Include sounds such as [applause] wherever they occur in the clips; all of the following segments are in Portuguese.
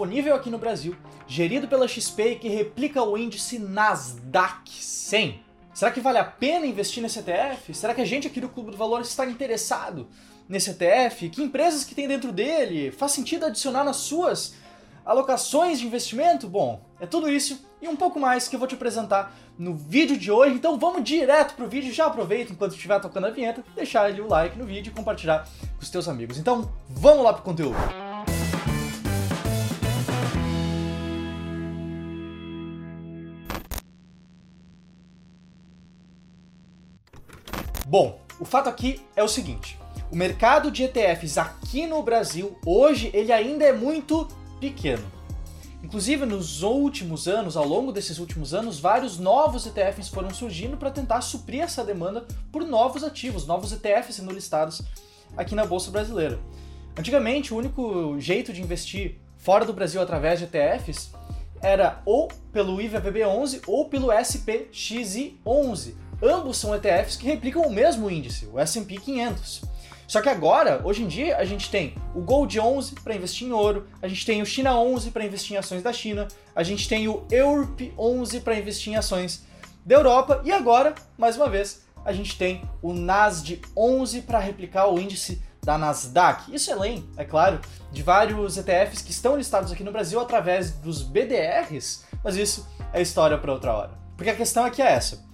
disponível aqui no Brasil, gerido pela XP e que replica o índice Nasdaq 100. Será que vale a pena investir nesse ETF? Será que a gente aqui do Clube do Valor está interessado nesse ETF? Que empresas que tem dentro dele? Faz sentido adicionar nas suas alocações de investimento? Bom, é tudo isso e um pouco mais que eu vou te apresentar no vídeo de hoje. Então vamos direto pro vídeo. Já aproveita enquanto estiver tocando a vinheta, deixar ali o like no vídeo e compartilhar com os teus amigos. Então vamos lá pro conteúdo. Bom, o fato aqui é o seguinte: o mercado de ETFs aqui no Brasil hoje ele ainda é muito pequeno. Inclusive, nos últimos anos, ao longo desses últimos anos, vários novos ETFs foram surgindo para tentar suprir essa demanda por novos ativos, novos ETFs sendo listados aqui na Bolsa Brasileira. Antigamente, o único jeito de investir fora do Brasil através de ETFs era ou pelo IVVB11 ou pelo SPXI11. Ambos são ETFs que replicam o mesmo índice, o S&P 500. Só que agora, hoje em dia, a gente tem o Gold 11 para investir em ouro, a gente tem o China 11 para investir em ações da China, a gente tem o Europe 11 para investir em ações da Europa e agora, mais uma vez, a gente tem o Nasdaq 11 para replicar o índice da Nasdaq. Isso além, é claro, de vários ETFs que estão listados aqui no Brasil através dos BDRs, mas isso é história para outra hora. Porque a questão aqui é essa.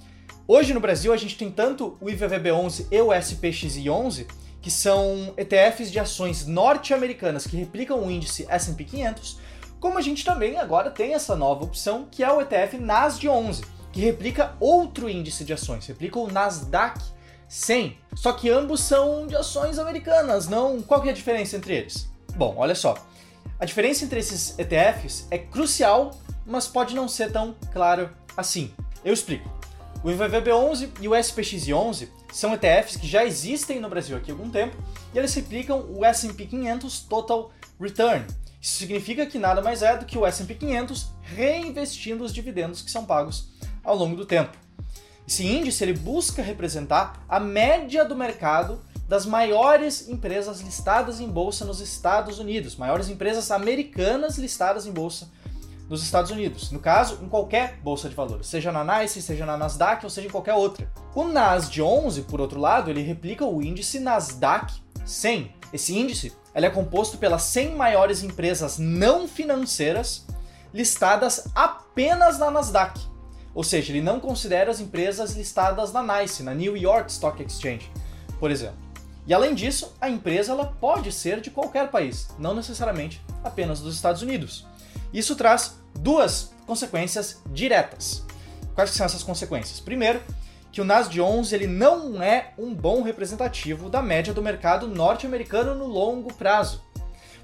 Hoje no Brasil a gente tem tanto o IVVB11 e o SPXI11 que são ETFs de ações norte-americanas que replicam o índice S&P 500, como a gente também agora tem essa nova opção que é o ETF NASD 11, que replica outro índice de ações, replica o Nasdaq 100. Só que ambos são de ações americanas, não? Qual que é a diferença entre eles? Bom, olha só. A diferença entre esses ETFs é crucial, mas pode não ser tão claro assim. Eu explico. O IVVB11 e o SPX11 são ETFs que já existem no Brasil aqui há algum tempo e eles replicam o S&P 500 Total Return. Isso significa que nada mais é do que o S&P 500 reinvestindo os dividendos que são pagos ao longo do tempo. Esse índice ele busca representar a média do mercado das maiores empresas listadas em bolsa nos Estados Unidos, maiores empresas americanas listadas em bolsa nos Estados Unidos. No caso, em qualquer bolsa de valores, seja na NYSE, seja na Nasdaq ou seja em qualquer outra. O Nasdaq 11, por outro lado, ele replica o índice Nasdaq 100. Esse índice ele é composto pelas 100 maiores empresas não financeiras listadas apenas na Nasdaq. Ou seja, ele não considera as empresas listadas na NYSE, na New York Stock Exchange, por exemplo. E além disso, a empresa ela pode ser de qualquer país, não necessariamente apenas dos Estados Unidos. Isso traz duas consequências diretas. Quais são essas consequências? Primeiro, que o Nasdaq 11 ele não é um bom representativo da média do mercado norte-americano no longo prazo,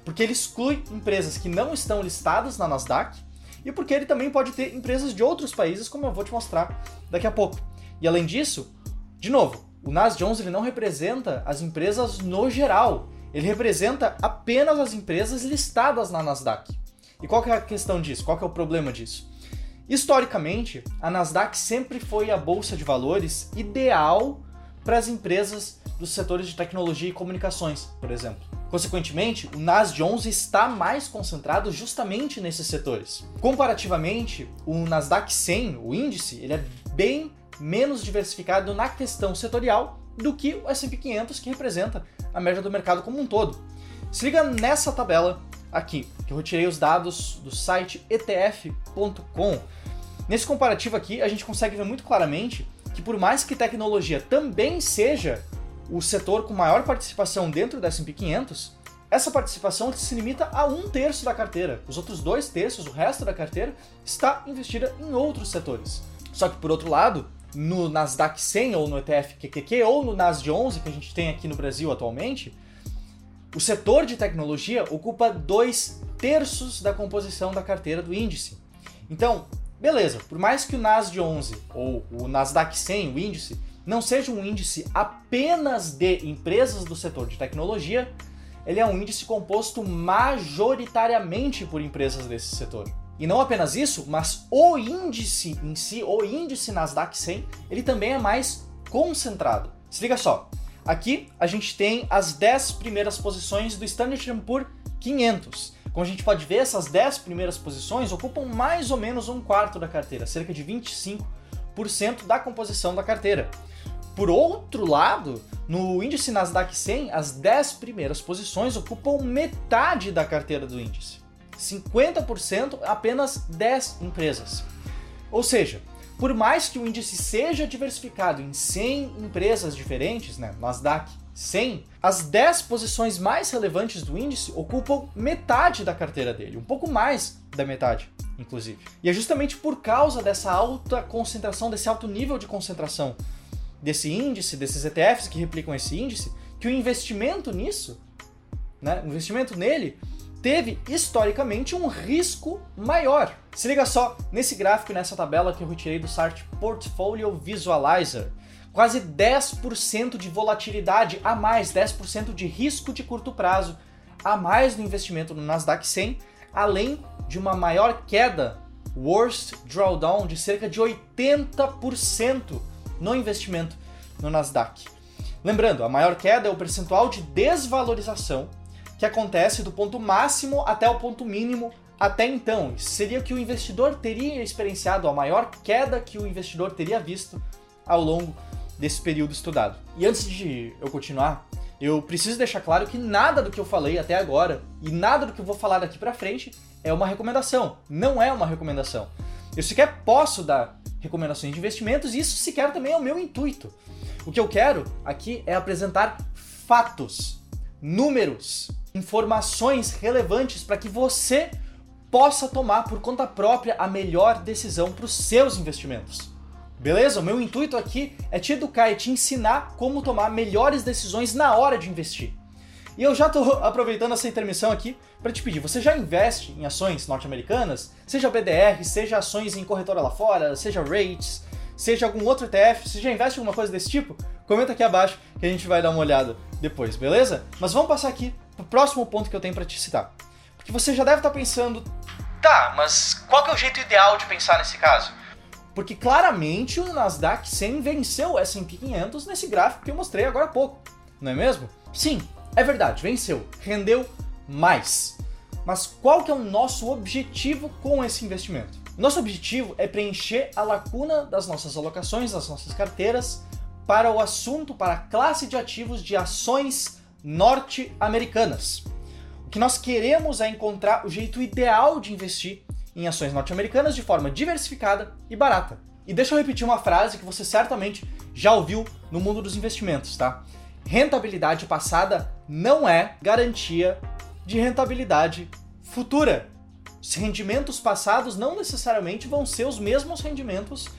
porque ele exclui empresas que não estão listadas na Nasdaq e porque ele também pode ter empresas de outros países, como eu vou te mostrar daqui a pouco. E além disso, de novo, o Nasdaq 11 ele não representa as empresas no geral, ele representa apenas as empresas listadas na Nasdaq. E qual que é a questão disso? Qual que é o problema disso? Historicamente, a Nasdaq sempre foi a bolsa de valores ideal para as empresas dos setores de tecnologia e comunicações, por exemplo. Consequentemente, o Nasdaq 11 está mais concentrado justamente nesses setores. Comparativamente, o Nasdaq 100, o índice, ele é bem menos diversificado na questão setorial do que o S&P 500, que representa a média do mercado como um todo. Se liga nessa tabela aqui, que eu retirei os dados do site etf.com. Nesse comparativo aqui, a gente consegue ver muito claramente que por mais que tecnologia também seja o setor com maior participação dentro da S&P 500, essa participação se limita a um terço da carteira. Os outros dois terços, o resto da carteira, está investida em outros setores. Só que por outro lado, no Nasdaq 100 ou no ETF QQQ ou no Nasdaq 11 que a gente tem aqui no Brasil atualmente, o setor de tecnologia ocupa dois terços da composição da carteira do índice. Então, beleza, por mais que o Nasdaq 11 ou o Nasdaq 100, o índice, não seja um índice apenas de empresas do setor de tecnologia, ele é um índice composto majoritariamente por empresas desse setor. E não apenas isso, mas o índice em si, o índice Nasdaq 100, ele também é mais concentrado. Se liga só, Aqui a gente tem as 10 primeiras posições do Standard Poor's 500. Como a gente pode ver, essas 10 primeiras posições ocupam mais ou menos um quarto da carteira, cerca de 25% da composição da carteira. Por outro lado, no índice Nasdaq 100, as 10 primeiras posições ocupam metade da carteira do índice. 50% apenas 10 empresas. Ou seja, por mais que o índice seja diversificado em 100 empresas diferentes, né, Nasdaq 100, as 10 posições mais relevantes do índice ocupam metade da carteira dele, um pouco mais da metade, inclusive. E é justamente por causa dessa alta concentração, desse alto nível de concentração desse índice, desses ETFs que replicam esse índice, que o investimento nisso, né, o investimento nele, teve historicamente um risco maior. Se liga só nesse gráfico e nessa tabela que eu retirei do site Portfolio Visualizer. Quase 10% de volatilidade a mais, 10% de risco de curto prazo a mais no investimento no Nasdaq 100, além de uma maior queda, worst drawdown, de cerca de 80% no investimento no Nasdaq. Lembrando, a maior queda é o percentual de desvalorização que acontece do ponto máximo até o ponto mínimo até então. Isso seria que o investidor teria experienciado a maior queda que o investidor teria visto ao longo desse período estudado. E antes de eu continuar, eu preciso deixar claro que nada do que eu falei até agora e nada do que eu vou falar daqui para frente é uma recomendação. Não é uma recomendação. Eu sequer posso dar recomendações de investimentos e isso sequer também é o meu intuito. O que eu quero aqui é apresentar fatos, números, informações relevantes para que você possa tomar por conta própria a melhor decisão para os seus investimentos. Beleza? O meu intuito aqui é te educar e te ensinar como tomar melhores decisões na hora de investir. E eu já estou [laughs] aproveitando essa intermissão aqui para te pedir: você já investe em ações norte-americanas? Seja BDR, seja ações em corretora lá fora, seja rates, seja algum outro ETF, você já investe em alguma coisa desse tipo? Comenta aqui abaixo que a gente vai dar uma olhada depois, beleza? Mas vamos passar aqui pro próximo ponto que eu tenho para te citar. Porque você já deve estar tá pensando, tá, mas qual que é o jeito ideal de pensar nesse caso? Porque claramente o Nasdaq 100 venceu o S&P 500 nesse gráfico que eu mostrei agora há pouco, não é mesmo? Sim, é verdade, venceu, rendeu mais. Mas qual que é o nosso objetivo com esse investimento? Nosso objetivo é preencher a lacuna das nossas alocações, das nossas carteiras, para o assunto, para a classe de ativos de ações norte-americanas. O que nós queremos é encontrar o jeito ideal de investir em ações norte-americanas de forma diversificada e barata. E deixa eu repetir uma frase que você certamente já ouviu no mundo dos investimentos, tá? Rentabilidade passada não é garantia de rentabilidade futura. Os rendimentos passados não necessariamente vão ser os mesmos rendimentos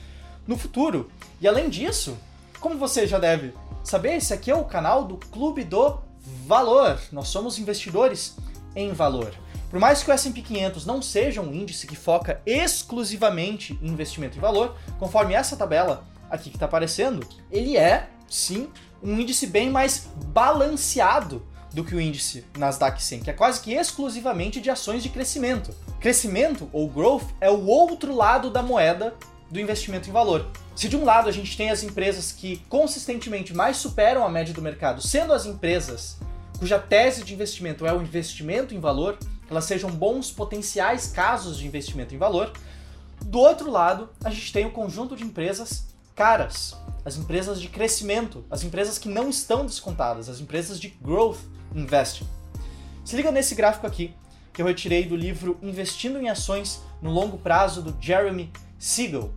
no futuro. E além disso, como você já deve saber, esse aqui é o canal do Clube do Valor. Nós somos investidores em valor. Por mais que o S&P 500 não seja um índice que foca exclusivamente em investimento em valor, conforme essa tabela aqui que está aparecendo, ele é, sim, um índice bem mais balanceado do que o índice Nasdaq 100, que é quase que exclusivamente de ações de crescimento. Crescimento ou growth é o outro lado da moeda do investimento em valor. Se de um lado a gente tem as empresas que consistentemente mais superam a média do mercado, sendo as empresas cuja tese de investimento é o investimento em valor, elas sejam bons potenciais casos de investimento em valor, do outro lado a gente tem o conjunto de empresas caras, as empresas de crescimento, as empresas que não estão descontadas, as empresas de growth investing. Se liga nesse gráfico aqui, que eu retirei do livro Investindo em Ações no Longo Prazo, do Jeremy Siegel.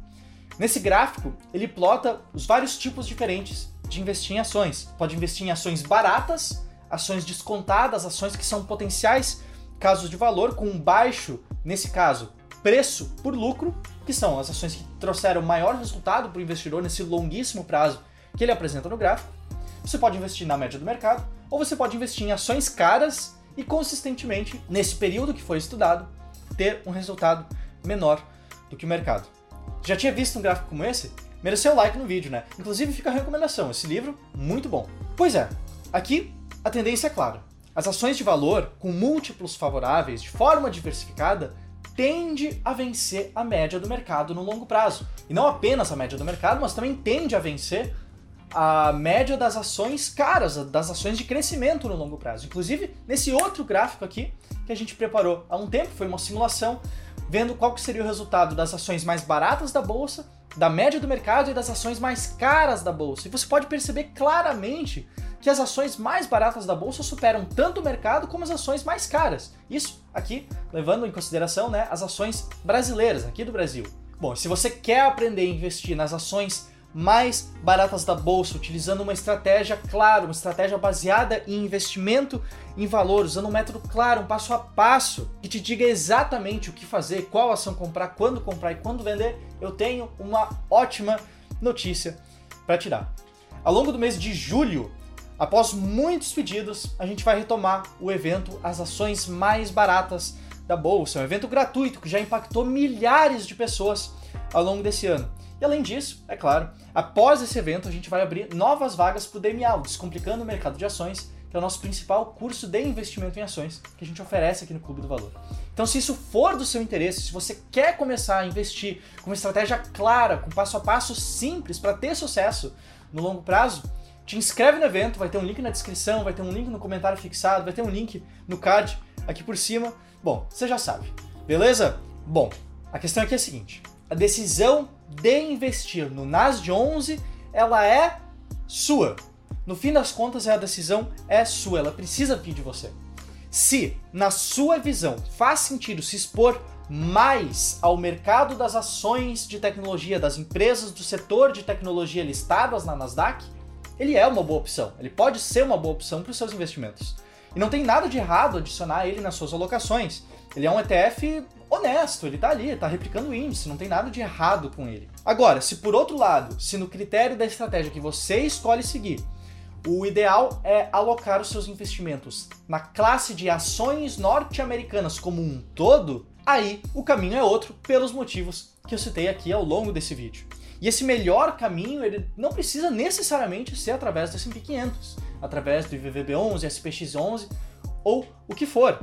Nesse gráfico, ele plota os vários tipos diferentes de investir em ações. Pode investir em ações baratas, ações descontadas, ações que são potenciais casos de valor com um baixo, nesse caso, preço por lucro, que são as ações que trouxeram maior resultado para o investidor nesse longuíssimo prazo que ele apresenta no gráfico. Você pode investir na média do mercado, ou você pode investir em ações caras e consistentemente, nesse período que foi estudado, ter um resultado menor do que o mercado. Já tinha visto um gráfico como esse? Mereceu like no vídeo, né? Inclusive fica a recomendação, esse livro, muito bom. Pois é, aqui a tendência é clara. As ações de valor com múltiplos favoráveis de forma diversificada tende a vencer a média do mercado no longo prazo. E não apenas a média do mercado, mas também tende a vencer a média das ações caras, das ações de crescimento no longo prazo. Inclusive, nesse outro gráfico aqui, que a gente preparou há um tempo, foi uma simulação, vendo qual que seria o resultado das ações mais baratas da bolsa, da média do mercado e das ações mais caras da bolsa. E você pode perceber claramente que as ações mais baratas da bolsa superam tanto o mercado como as ações mais caras. Isso aqui levando em consideração né, as ações brasileiras, aqui do Brasil. Bom, se você quer aprender a investir nas ações mais baratas da bolsa, utilizando uma estratégia clara, uma estratégia baseada em investimento em valor, usando um método claro, um passo a passo, que te diga exatamente o que fazer, qual ação comprar, quando comprar e quando vender, eu tenho uma ótima notícia para te dar. Ao longo do mês de julho, após muitos pedidos, a gente vai retomar o evento As Ações Mais Baratas da Bolsa, um evento gratuito que já impactou milhares de pessoas ao longo desse ano. E além disso, é claro, após esse evento a gente vai abrir novas vagas para o DMA, Descomplicando o Mercado de Ações, que é o nosso principal curso de investimento em ações que a gente oferece aqui no Clube do Valor. Então, se isso for do seu interesse, se você quer começar a investir com uma estratégia clara, com passo a passo simples para ter sucesso no longo prazo, te inscreve no evento, vai ter um link na descrição, vai ter um link no comentário fixado, vai ter um link no card aqui por cima. Bom, você já sabe, beleza? Bom, a questão aqui é a seguinte: a decisão de investir no NAS de 11, ela é sua. No fim das contas, a decisão é sua, ela precisa vir de você. Se, na sua visão, faz sentido se expor mais ao mercado das ações de tecnologia das empresas do setor de tecnologia listadas na Nasdaq, ele é uma boa opção. Ele pode ser uma boa opção para os seus investimentos. E não tem nada de errado adicionar ele nas suas alocações. Ele é um ETF honesto, ele está ali, está replicando o índice, não tem nada de errado com ele. Agora, se por outro lado, se no critério da estratégia que você escolhe seguir, o ideal é alocar os seus investimentos na classe de ações norte-americanas como um todo, aí o caminho é outro pelos motivos que eu citei aqui ao longo desse vídeo. E esse melhor caminho, ele não precisa necessariamente ser através do S&P 500, através do IVVB11, SPX11 ou o que for.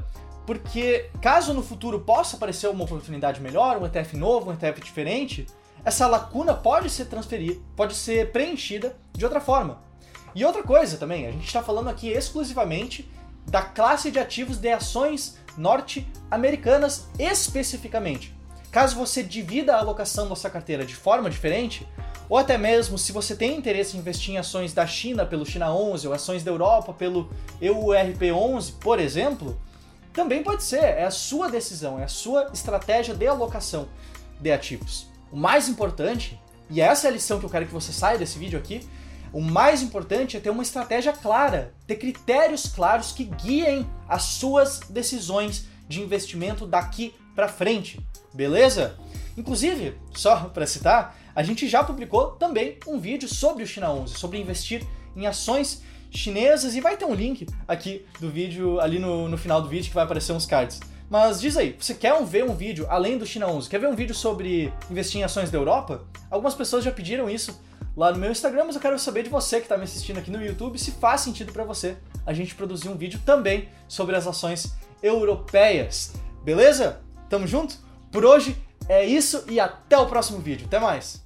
Porque caso no futuro possa aparecer uma oportunidade melhor, um ETF novo, um ETF diferente, essa lacuna pode ser transferida, pode ser preenchida de outra forma. E outra coisa também, a gente está falando aqui exclusivamente da classe de ativos de ações norte-americanas especificamente. Caso você divida a alocação da sua carteira de forma diferente, ou até mesmo se você tem interesse em investir em ações da China pelo China 11 ou ações da Europa pelo EURP 11, por exemplo, também pode ser, é a sua decisão, é a sua estratégia de alocação de ativos. O mais importante, e essa é a lição que eu quero que você saia desse vídeo aqui, o mais importante é ter uma estratégia clara, ter critérios claros que guiem as suas decisões de investimento daqui para frente, beleza? Inclusive, só para citar, a gente já publicou também um vídeo sobre o China 11, sobre investir em ações chinesas e vai ter um link aqui do vídeo, ali no, no final do vídeo que vai aparecer uns cards. Mas diz aí, você quer ver um vídeo além do China 11? Quer ver um vídeo sobre investir em ações da Europa? Algumas pessoas já pediram isso lá no meu Instagram, mas eu quero saber de você que está me assistindo aqui no YouTube se faz sentido para você a gente produzir um vídeo também sobre as ações europeias. Beleza? Tamo junto? Por hoje é isso e até o próximo vídeo. Até mais!